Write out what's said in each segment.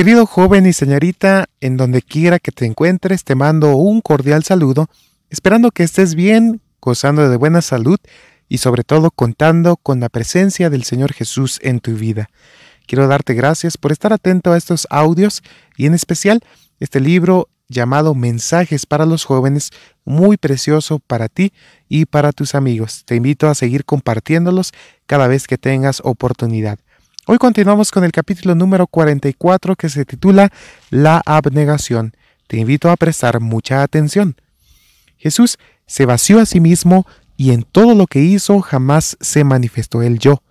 Querido joven y señorita, en donde quiera que te encuentres, te mando un cordial saludo, esperando que estés bien, gozando de buena salud y sobre todo contando con la presencia del Señor Jesús en tu vida. Quiero darte gracias por estar atento a estos audios y en especial este libro llamado Mensajes para los jóvenes, muy precioso para ti y para tus amigos. Te invito a seguir compartiéndolos cada vez que tengas oportunidad. Hoy continuamos con el capítulo número 44 que se titula La abnegación. Te invito a prestar mucha atención. Jesús se vació a sí mismo y en todo lo que hizo jamás se manifestó el yo.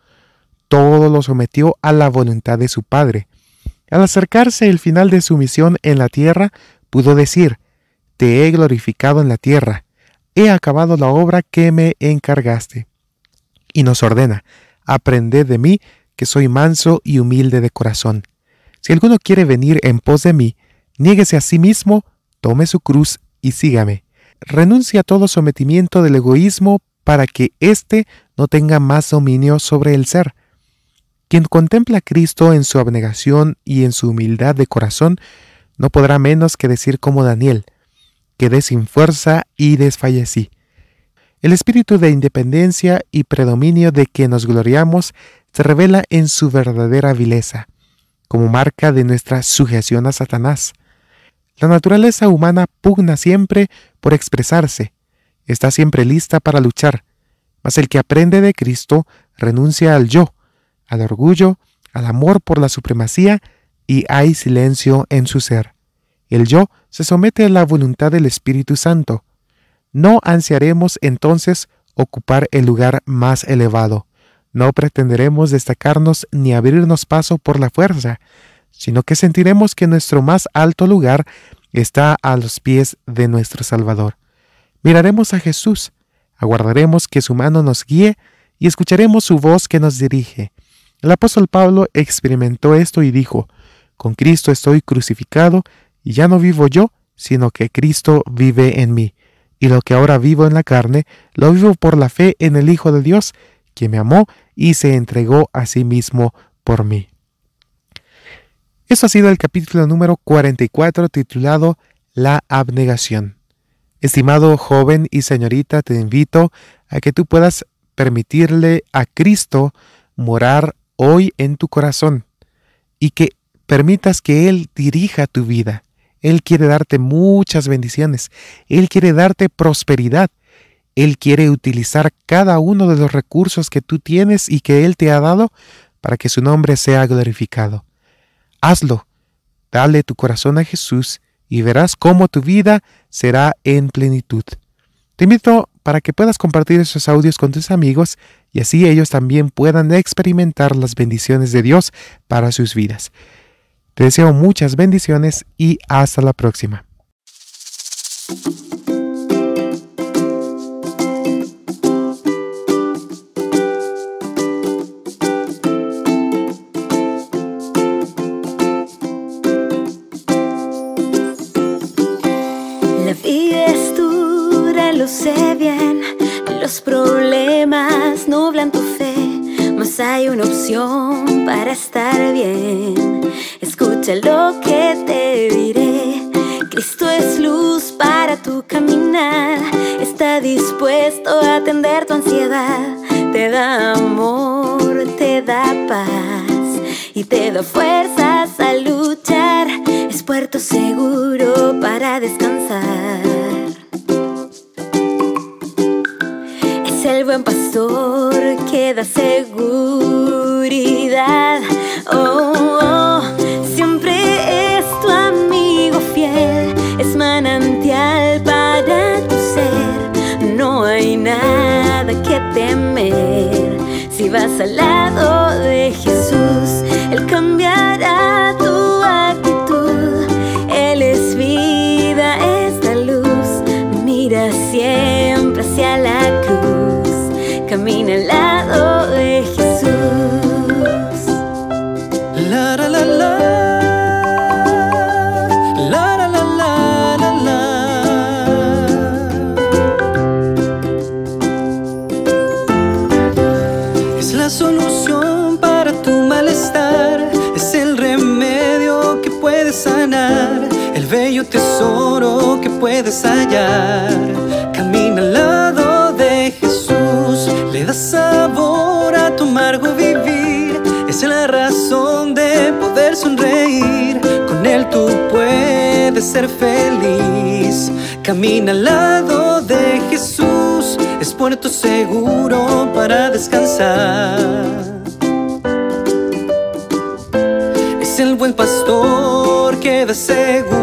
Todo lo sometió a la voluntad de su Padre. Al acercarse el final de su misión en la tierra, pudo decir, Te he glorificado en la tierra, he acabado la obra que me encargaste. Y nos ordena, Aprended de mí, que soy manso y humilde de corazón. Si alguno quiere venir en pos de mí, niéguese a sí mismo, tome su cruz y sígame. Renuncia a todo sometimiento del egoísmo para que éste no tenga más dominio sobre el ser. Quien contempla a Cristo en su abnegación y en su humildad de corazón, no podrá menos que decir como Daniel, quedé sin fuerza y desfallecí. El espíritu de independencia y predominio de que nos gloriamos se revela en su verdadera vileza, como marca de nuestra sujeción a Satanás. La naturaleza humana pugna siempre por expresarse, está siempre lista para luchar, mas el que aprende de Cristo renuncia al yo, al orgullo, al amor por la supremacía y hay silencio en su ser. El yo se somete a la voluntad del Espíritu Santo. No ansiaremos entonces ocupar el lugar más elevado. No pretenderemos destacarnos ni abrirnos paso por la fuerza, sino que sentiremos que nuestro más alto lugar está a los pies de nuestro Salvador. Miraremos a Jesús, aguardaremos que su mano nos guíe y escucharemos su voz que nos dirige. El apóstol Pablo experimentó esto y dijo, con Cristo estoy crucificado, y ya no vivo yo, sino que Cristo vive en mí. Y lo que ahora vivo en la carne, lo vivo por la fe en el Hijo de Dios, que me amó y se entregó a sí mismo por mí. Eso ha sido el capítulo número 44 titulado La abnegación. Estimado joven y señorita, te invito a que tú puedas permitirle a Cristo morar hoy en tu corazón y que permitas que Él dirija tu vida. Él quiere darte muchas bendiciones. Él quiere darte prosperidad. Él quiere utilizar cada uno de los recursos que tú tienes y que Él te ha dado para que su nombre sea glorificado. Hazlo. Dale tu corazón a Jesús y verás cómo tu vida será en plenitud. Te invito para que puedas compartir esos audios con tus amigos y así ellos también puedan experimentar las bendiciones de Dios para sus vidas. Te deseo muchas bendiciones y hasta la próxima. Vida es dura, lo sé bien. Los problemas nublan tu fe, mas hay una opción para estar bien escucha lo que te diré. Cristo es luz para tu caminar, está dispuesto a atender tu ansiedad, te da amor, te da paz y te da fuerzas a luchar, es puerto seguro para descansar. Es el buen pastor que da seguridad. Oh, oh. manantial para tu ser. No hay nada que temer. Si vas al lado la solución para tu malestar, es el remedio que puedes sanar, el bello tesoro que puedes hallar. Camina al lado de Jesús, le da sabor a tu amargo vivir, es la razón de poder sonreír, con él tú puedes ser feliz. Camina al lado es puerto seguro para descansar. Es el buen pastor que da seguridad.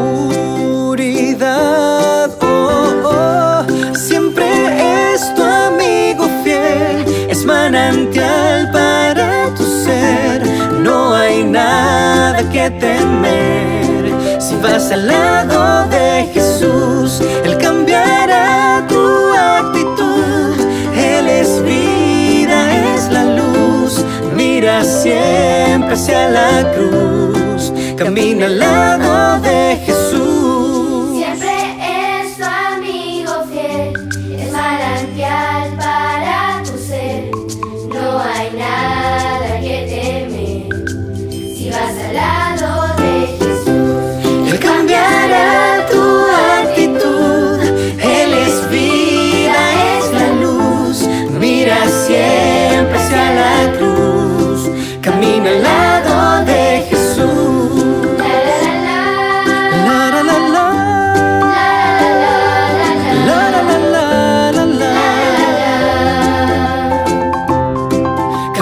Oh, oh, siempre es tu amigo fiel, es manantial para tu ser. No hay nada que temer si vas al lado de hacia la cruz, camina al lado de Jesús. Siempre es tu amigo fiel, es manantial para tu ser. No hay nada que temer si vas a la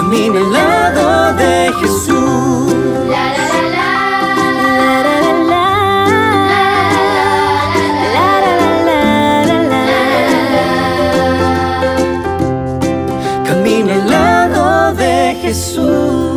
camina al lado de Jesús. La, la, la, la. Jesús.